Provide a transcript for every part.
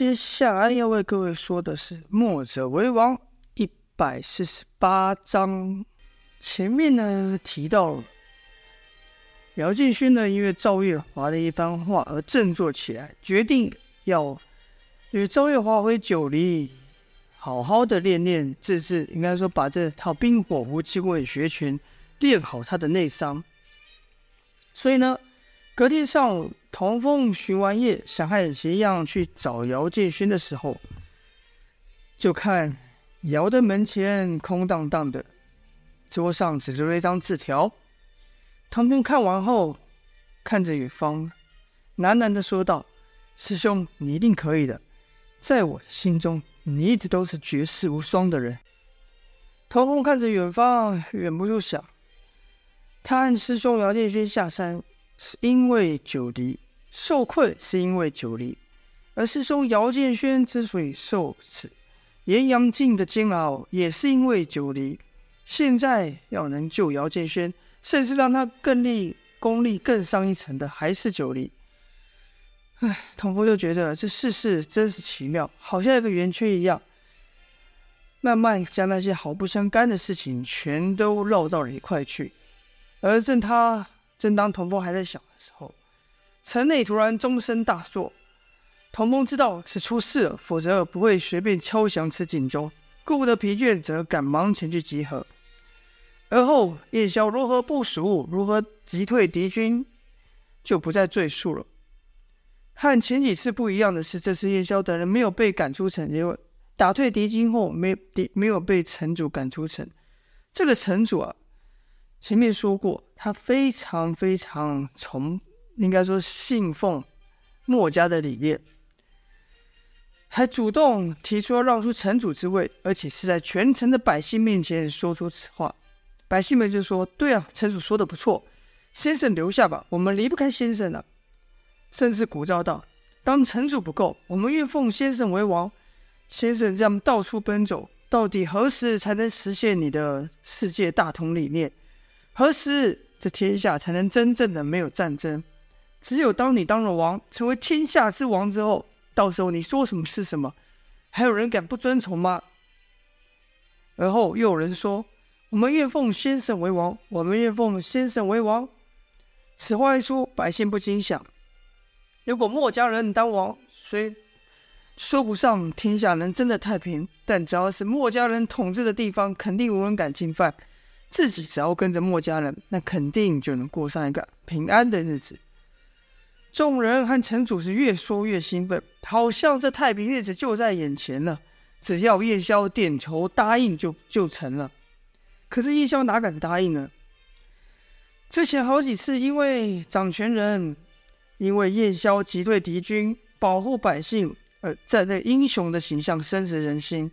接下来要为各位说的是《墨者为王》一百四十八章。前面呢提到姚敬勋呢，因为赵月华的一番话而振作起来，决定要与赵月华回九黎，好好的练练自制，应该说把这套冰火无极无影绝拳练好他的内伤。所以呢。隔天上午，童风巡完夜，想和以前一样去找姚建勋的时候，就看姚的门前空荡荡的，桌上只留了一张字条。童风看完后，看着远方，喃喃的说道：“师兄，你一定可以的，在我的心中，你一直都是绝世无双的人。”童风看着远方，忍不住想：他和师兄姚建勋下山。是因为九黎受困，是因为九黎，而师兄姚建轩之所以受此炎阳境的煎熬，也是因为九黎。现在要能救姚建轩，甚至让他更立功力更上一层的，还是九黎。唉，童夫就觉得这世事真是奇妙，好像一个圆圈一样，慢慢将那些毫不相干的事情全都绕到了一块去。而正他。正当童风还在想的时候，城内突然钟声大作。童风知道是出事了，否则不会随便敲响此警钟。顾不得疲倦，则赶忙前去集合。而后叶萧如何部署，如何击退敌军，就不再赘述了。和前几次不一样的是，这次叶萧等人没有被赶出城，因为打退敌军后没敌没有被城主赶出城。这个城主啊。前面说过，他非常非常崇，应该说信奉墨家的理念，还主动提出要让出城主之位，而且是在全城的百姓面前说出此话。百姓们就说：“对啊，城主说的不错，先生留下吧，我们离不开先生了。”甚至鼓噪道：“当城主不够，我们愿奉先生为王。先生这样到处奔走，到底何时才能实现你的世界大同理念？”何时这天下才能真正的没有战争？只有当你当了王，成为天下之王之后，到时候你说什么是什么，还有人敢不遵从吗？而后又有人说：“我们愿奉先生为王，我们愿奉先生为王。”此话一出，百姓不禁想：如果墨家人当王，虽说不上天下能真的太平，但只要是墨家人统治的地方，肯定无人敢侵犯。自己只要跟着墨家人，那肯定就能过上一个平安的日子。众人和城主是越说越兴奋，好像这太平日子就在眼前了。只要叶萧点头答应就，就成了。可是叶萧哪敢答应呢？之前好几次，因为掌权人，因为叶萧击退敌军，保护百姓，而站在英雄的形象深植人心。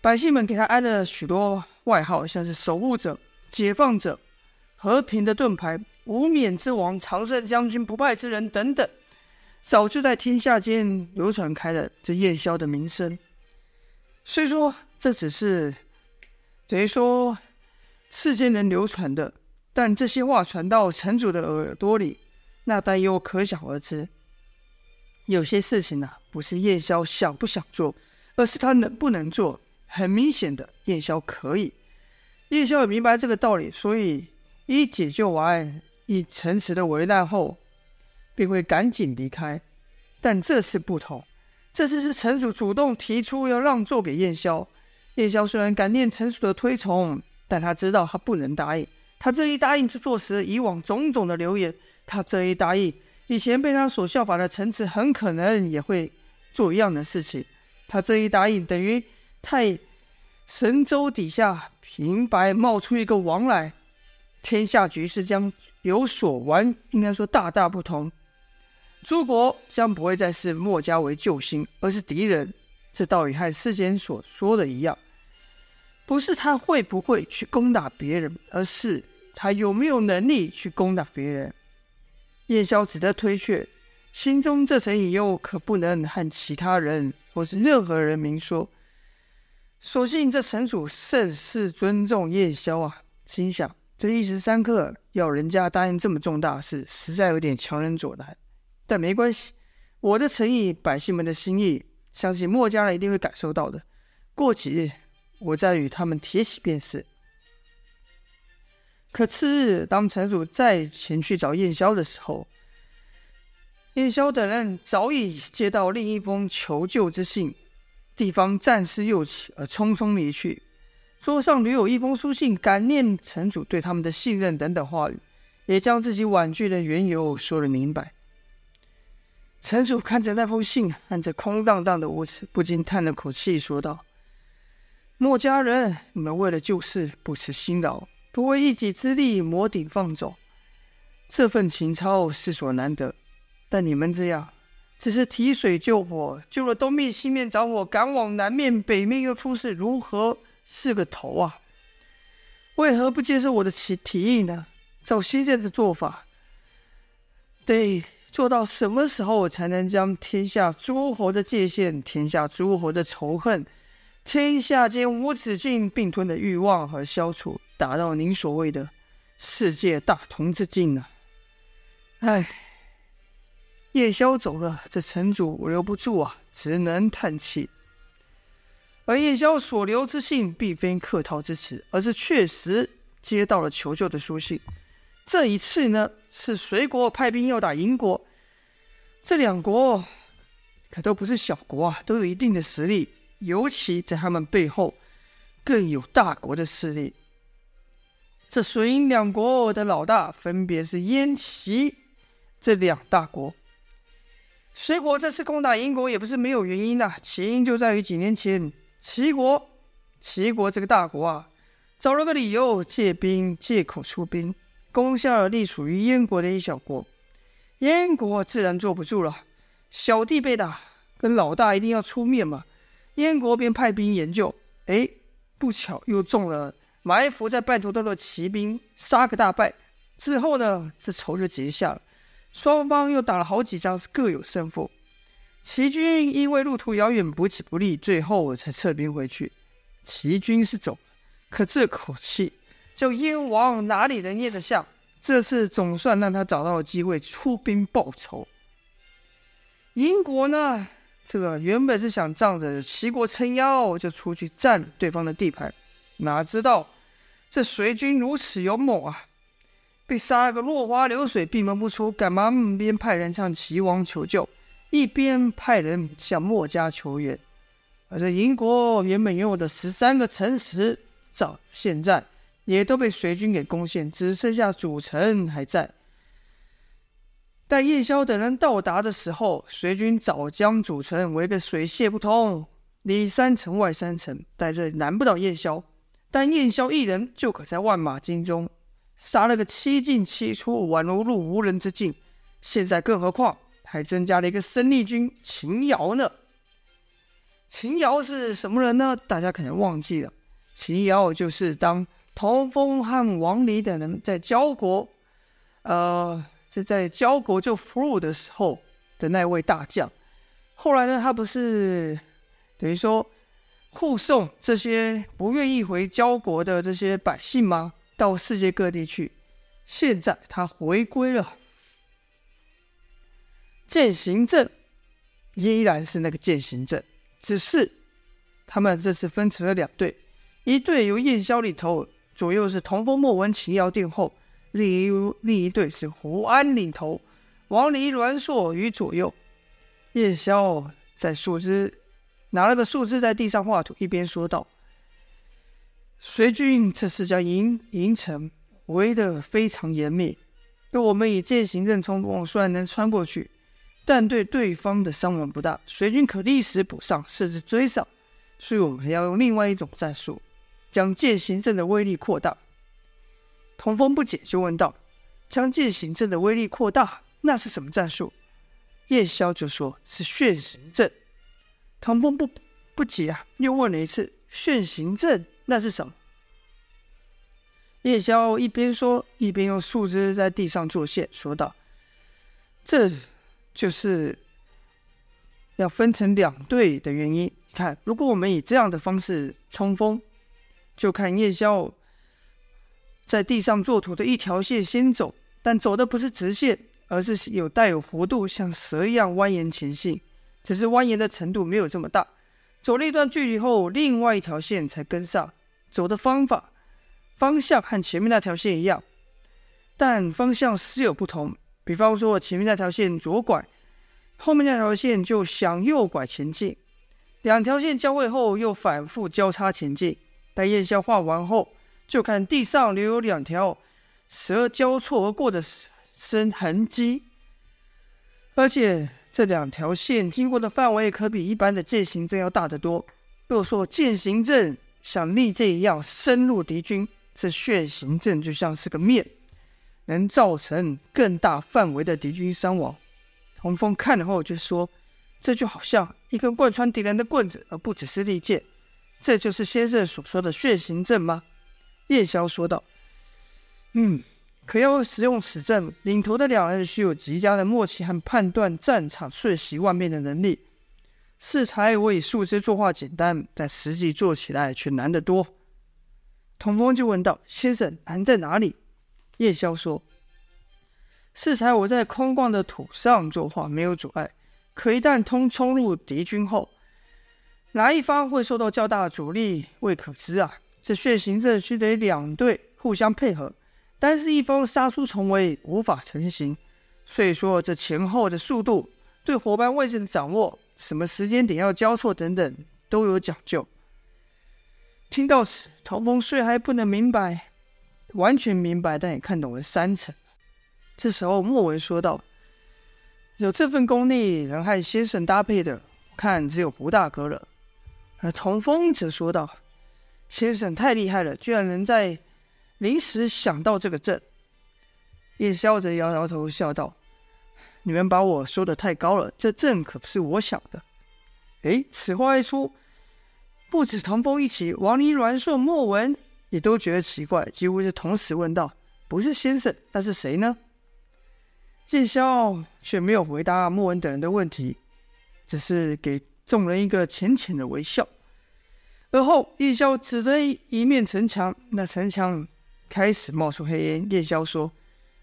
百姓们给他安了许多外号，像是守护者、解放者、和平的盾牌、无冕之王、常胜将军、不败之人等等，早就在天下间流传开了这叶萧的名声。虽说这只是等于说世间人流传的，但这些话传到城主的耳朵里，那担忧可想而知。有些事情呢、不是叶萧想不想做，而是他能不能做。很明显的，叶萧可以。叶萧也明白这个道理，所以一解救完一城池的危难后，便会赶紧离开。但这次不同，这次是城主主动提出要让座给叶萧。叶萧虽然感念城主的推崇，但他知道他不能答应。他这一答应，就坐实了以往种种的流言。他这一答应，以前被他所效法的城池很可能也会做一样的事情。他这一答应，等于。太神州底下平白冒出一个王来，天下局势将有所完，应该说大大不同。诸国将不会再视墨家为救星，而是敌人。这道理和世间所说的一样，不是他会不会去攻打别人，而是他有没有能力去攻打别人。叶萧只得推却，心中这层隐忧可不能和其他人或是任何人明说。所幸这城主甚是尊重叶萧啊，心想这一时三刻要人家答应这么重大事，实在有点强人所难。但没关系，我的诚意，百姓们的心意，相信墨家人一定会感受到的。过几日，我再与他们提起便是。可次日，当城主再前去找燕萧的时候，燕萧等人早已接到另一封求救之信，地方战事又起，而匆匆离去。桌上留有一封书信，感念城主对他们的信任等等话语，也将自己婉拒的缘由说了明白。城主看着那封信，看着空荡荡的屋子，不禁叹了口气，说道：“墨家人，你们为了救世不辞辛劳。”不为一己之力摩顶放踵，这份情操是所难得。但你们这样，只是提水救火，救了东面、西面着火，赶往南面、北面又出事，如何是个头啊？为何不接受我的提提议呢？照现在的做法，得做到什么时候才能将天下诸侯的界限、天下诸侯的仇恨、天下间无止境并吞的欲望和消除？达到您所谓的世界大同之境呢？唉，夜宵走了，这城主留不住啊，只能叹气。而夜宵所留之信，并非客套之词，而是确实接到了求救的书信。这一次呢，是隋国派兵要打银国，这两国可都不是小国啊，都有一定的实力，尤其在他们背后更有大国的势力。这隋银两国的老大分别是燕齐这两大国。隋国这次攻打燕国也不是没有原因呐，起因就在于几年前齐国，齐国这个大国啊，找了个理由借兵借口出兵，攻下了隶属于燕国的一小国。燕国自然坐不住了，小弟被打，跟老大一定要出面嘛。燕国便派兵援救，哎，不巧又中了。埋伏在半途中的齐兵，杀个大败之后呢，这仇就结下了。双方又打了好几仗，是各有胜负。齐军因为路途遥远，补给不利，最后才撤兵回去。齐军是走了，可这口气叫燕王哪里能咽得下？这次总算让他找到了机会出兵报仇。英国呢，这个原本是想仗着齐国撑腰，就出去占对方的地盘，哪知道。这隋军如此勇猛啊，被杀了个落花流水，闭门不出。赶忙一边派人向齐王求救，一边派人向墨家求援。而这银国原本拥有的十三个城池，早现在也都被隋军给攻陷，只剩下主城还在。待夜宵等人到达的时候，隋军早将主城围个水泄不通，里三层外三层，在这里难不倒夜宵。但燕萧一人就可在万马京中杀了个七进七出，宛如入无人之境。现在更何况还增加了一个生力军秦瑶呢？秦瑶是什么人呢？大家可能忘记了，秦瑶就是当童风和王离等人在交国，呃，是在交国就俘虏的时候的那位大将。后来呢，他不是等于说。护送这些不愿意回交国的这些百姓吗？到世界各地去。现在他回归了，践行阵依然是那个践行阵，只是他们这次分成了两队，一队由燕霄领头，左右是童风、莫文、秦尧殿后；另一另一队是胡安领头，王离、栾硕于左右。燕霄在树枝。拿了个树枝在地上画图，一边说道：“隋军这次将营营城围得非常严密，若我们以剑行阵冲锋，虽然能穿过去，但对对方的伤亡不大。隋军可立时补上，甚至追上。所以我们还要用另外一种战术，将剑行阵的威力扩大。”童风不解，就问道：“将剑行阵的威力扩大，那是什么战术？”夜宵就说：“是炫行阵。”童风不不解啊，又问了一次：“炫行阵那是什么？”夜宵一边说，一边用树枝在地上作线，说道：“这就是要分成两队的原因。你看，如果我们以这样的方式冲锋，就看夜宵在地上作图的一条线先走，但走的不是直线，而是有带有弧度，像蛇一样蜿蜒前进，只是蜿蜒的程度没有这么大。走了一段距离后，另外一条线才跟上，走的方法、方向和前面那条线一样，但方向是有不同。比方说，前面那条线左拐，后面那条线就向右拐前进。两条线交汇后，又反复交叉前进。待燕霄画完后，就看地上留有两条蛇交错而过的深痕迹，而且这两条线经过的范围可比一般的剑行阵要大得多。若说剑行阵像利剑一样深入敌军，这血行阵就像是个面，能造成更大范围的敌军伤亡。童风看了后就说：“这就好像一根贯穿敌人的棍子，而不只是利剑。”这就是先生所说的血行阵吗？叶萧说道：“嗯，可要使用此阵，领头的两人需有极佳的默契和判断战场瞬息万变的能力。适才我以树枝作画简单，但实际做起来却难得多。”童风就问道：“先生难在哪里？”叶萧说：“适才我在空旷的土上作画没有阻碍，可一旦通冲入敌军后。”哪一方会受到较大的阻力，未可知啊！这血行阵须得两队互相配合，单是一方杀出重围，无法成型。所以说，这前后的速度、对伙伴位置的掌握、什么时间点要交错等等，都有讲究。听到此，童风虽还不能明白，完全明白，但也看懂了三成。这时候，莫文说道：“有这份功力，能和先生搭配的，我看只有胡大哥了。”而童风则说道：“先生太厉害了，居然能在临时想到这个阵。”叶萧则摇摇头，笑道：“你们把我说的太高了，这阵可不是我想的。”哎，此话一出，不止唐风一起，王离、阮硕、莫文也都觉得奇怪，几乎是同时问道：“不是先生，那是谁呢？”叶萧却没有回答莫文等人的问题，只是给。众人一个浅浅的微笑，而后叶萧指着一面城墙，那城墙开始冒出黑烟。叶萧说：“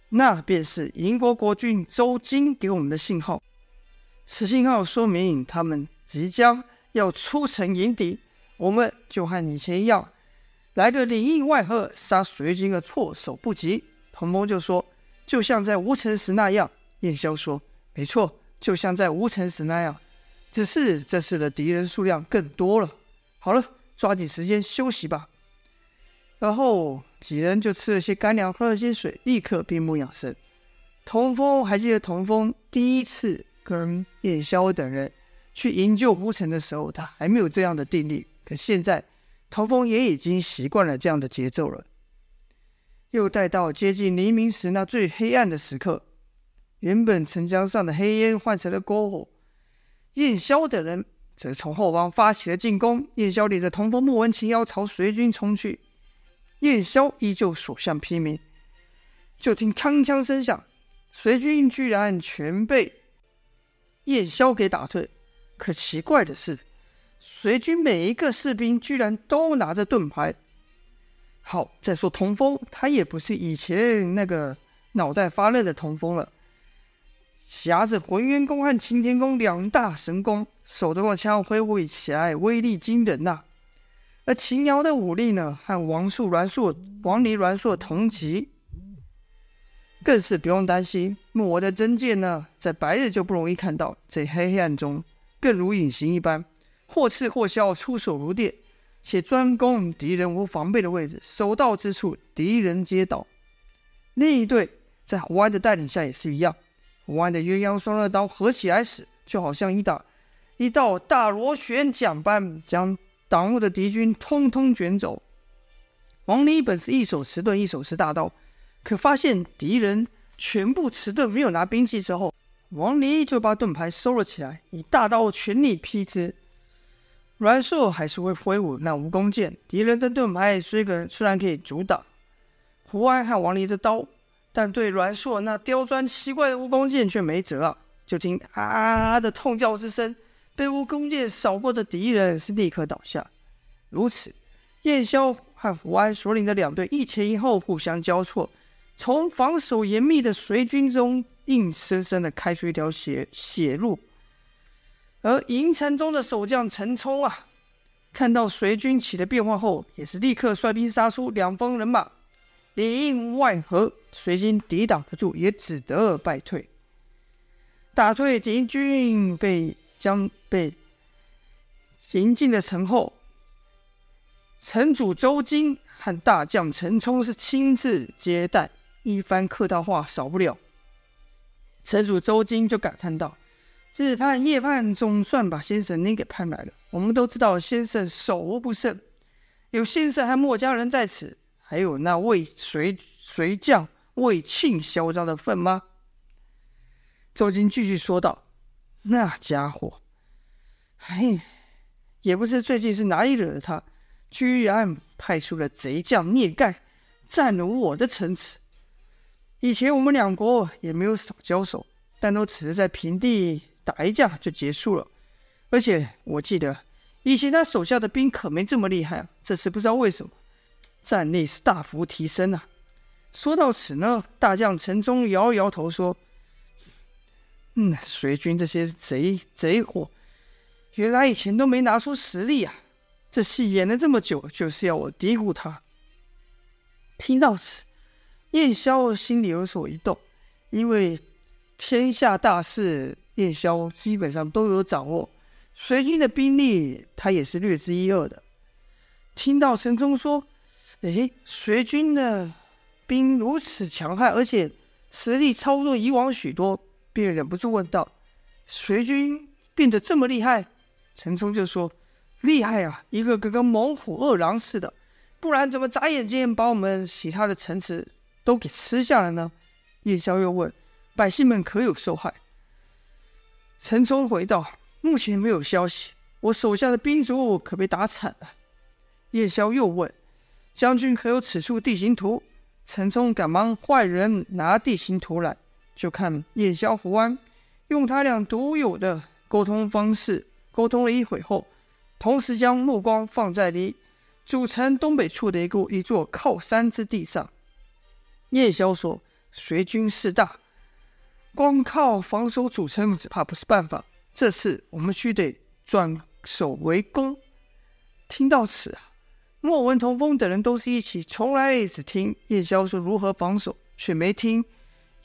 那便是英国国君周金给我们的信号，此信号说明他们即将要出城迎敌。我们就和以前一样，来个里应外合，杀隋军的措手不及。”童风就说：“就像在无城时那样。”燕萧说：“没错，就像在无城时那样。”只是这次的敌人数量更多了。好了，抓紧时间休息吧。然后几人就吃了些干粮，喝了些水，立刻闭目养神。童风还记得，童风第一次跟叶萧等人去营救吴成的时候，他还没有这样的定力。可现在，童风也已经习惯了这样的节奏了。又待到接近黎明时，那最黑暗的时刻，原本城墙上的黑烟换成了篝火。燕萧等人则从后方发起了进攻。燕萧领着童风、莫文、秦瑶朝隋军冲去。燕萧依旧所向披靡。就听锵锵声响，隋军居然全被燕萧给打退。可奇怪的是，隋军每一个士兵居然都拿着盾牌。好，再说童风，他也不是以前那个脑袋发热的童风了。挟着浑元功和擎天功两大神功，手中的枪挥舞起来威力惊人呐、而秦瑶的武力呢，和王树、阮硕、王离、阮硕同级，更是不用担心。莫文的真剑呢，在白日就不容易看到，在黑暗中更如隐形一般，或刺或削，出手如电，且专攻敌人无防备的位置，所到之处敌人皆倒。另一队在胡安的带领下也是一样。胡安的鸳鸯双刃刀合起来时，就好像一道一道大螺旋桨般，将挡路的敌军通通卷走。王离本是一手持盾，一手持大刀，可发现敌人全部持盾，没有拿兵器之后，王离就把盾牌收了起来，以大刀全力劈之。阮硕还是会挥舞那蜈蚣剑，敌人的盾牌虽可虽然可以阻挡胡安和王离的刀。但对阮硕那刁钻奇怪的蜈蚣剑却没辙！就听啊啊啊的痛叫之声，被蜈蚣剑扫过的敌人是立刻倒下。如此，燕萧和胡安所领的两队一前一后互相交错，从防守严密的隋军中硬生生的开出一条血血路。而营城中的守将陈冲啊，看到隋军起了变化后，也是立刻率兵杀出，两方人马里应外合，隋军抵挡不住，也只得败退。打退敌军被将被迎进了城后，城主周金和大将陈冲是亲自接待，一番客套话少不了。城主周金就感叹道。日盼夜盼，总算把先生您给盼来了。我们都知道先生手无不胜，有先生和墨家人在此，还有那位隋隋将魏庆嚣张的份吗？周金继续说道：“那家伙，哎，也不知最近是哪里惹的他，居然派出了贼将聂盖，占了我的城池。以前我们两国也没有少交手，但都只是在平地。”打一架就结束了，而且我记得以前他手下的兵可没这么厉害啊。这次不知道为什么战力是大幅提升啊。说到此呢，大将陈忠摇摇头说：“嗯，隋军这些贼贼货，原来以前都没拿出实力啊。这戏演了这么久，就是要我低估他。”听到此，燕萧心里有所一动，因为天下大势。燕萧基本上都有掌握，隋军的兵力他也是略知一二的。听到陈冲说：“哎，隋军的兵如此强悍，而且实力超过以往许多，便忍不住问道：‘隋军变得这么厉害？’陈冲就说：‘厉害啊，一个个跟猛虎饿狼似的，不然怎么眨眼间把我们其他的城池都给吃下了呢？’叶萧又问：‘百姓们可有受害？’陈冲回道：“目前没有消息，我手下的兵卒可被打惨了。”叶萧又问：“将军可有此处地形图？”陈冲赶忙坏人拿地形图来，就看叶萧胡安用他俩独有的沟通方式沟通了一会后，同时将目光放在离主城东北处的一个一座靠山之地上。叶萧说：“随军势大。”光靠防守主城只怕不是办法，这次我们须得转守为攻。听到此啊，莫文、童风等人都是一起，从来只听叶萧说如何防守，却没听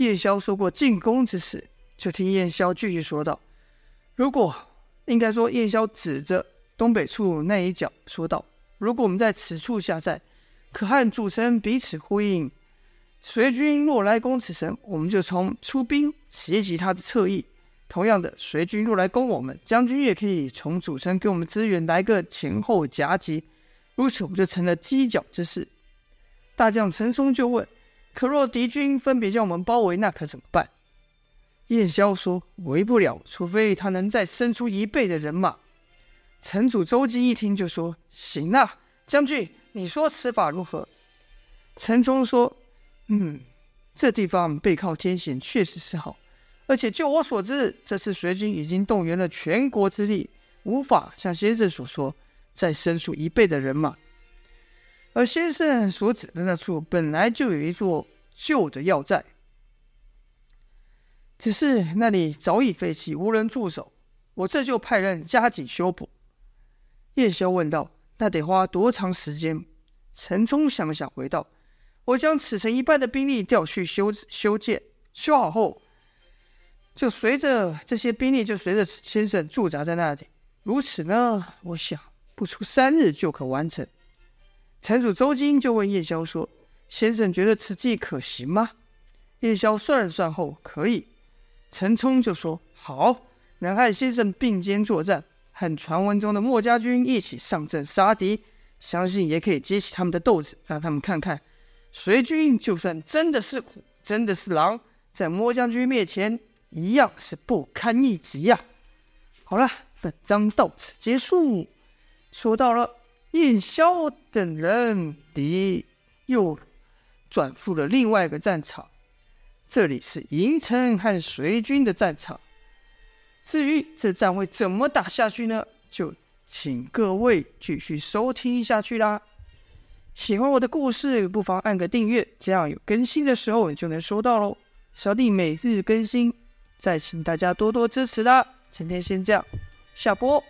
叶萧说过进攻之事。就听叶萧继续说道：“如果应该说，叶萧指着东北处那一角说道：如果我们在此处下寨，可和主城彼此呼应。”隋军若来攻此城，我们就从出兵袭击他的侧翼。同样的，隋军若来攻我们，将军也可以从主城给我们支援，来个前后夹击。如此，我们就成了犄角之势。大将陈松就问：“可若敌军分别将我们包围，那可怎么办？”燕萧说：“围不了，除非他能再生出一倍的人马。”城主周金一听就说：“行啊，将军，你说此法如何？”陈冲说。嗯，这地方背靠天险，确实是好。而且就我所知，这次隋军已经动员了全国之力，无法像先生所说再生出一倍的人马。而先生所指的那处，本来就有一座旧的要寨，只是那里早已废弃，无人驻守。我这就派人加紧修补。叶萧问道：“那得花多长时间？”陈冲想了想，回道。我将此城一半的兵力调去修修建，修好后，就随着这些兵力就随着先生驻扎在那里。如此呢，我想不出三日就可完成。城主周金就问叶萧说：“先生觉得此计可行吗？”叶萧算了算后，可以。陈冲就说：“好，能和先生并肩作战，和传闻中的墨家军一起上阵杀敌，相信也可以激起他们的斗志，让他们看看。”隋军就算真的是虎，真的是狼，在墨将军面前一样是不堪一击呀。好了，本章到此结束。说到了燕萧等人，敌又转赴了另外一个战场，这里是银城和隋军的战场。至于这战会怎么打下去呢？就请各位继续收听下去啦。喜欢我的故事，不妨按个订阅，这样有更新的时候你就能收到喽。小弟每日更新，再请大家多多支持啦。今天先这样，下播。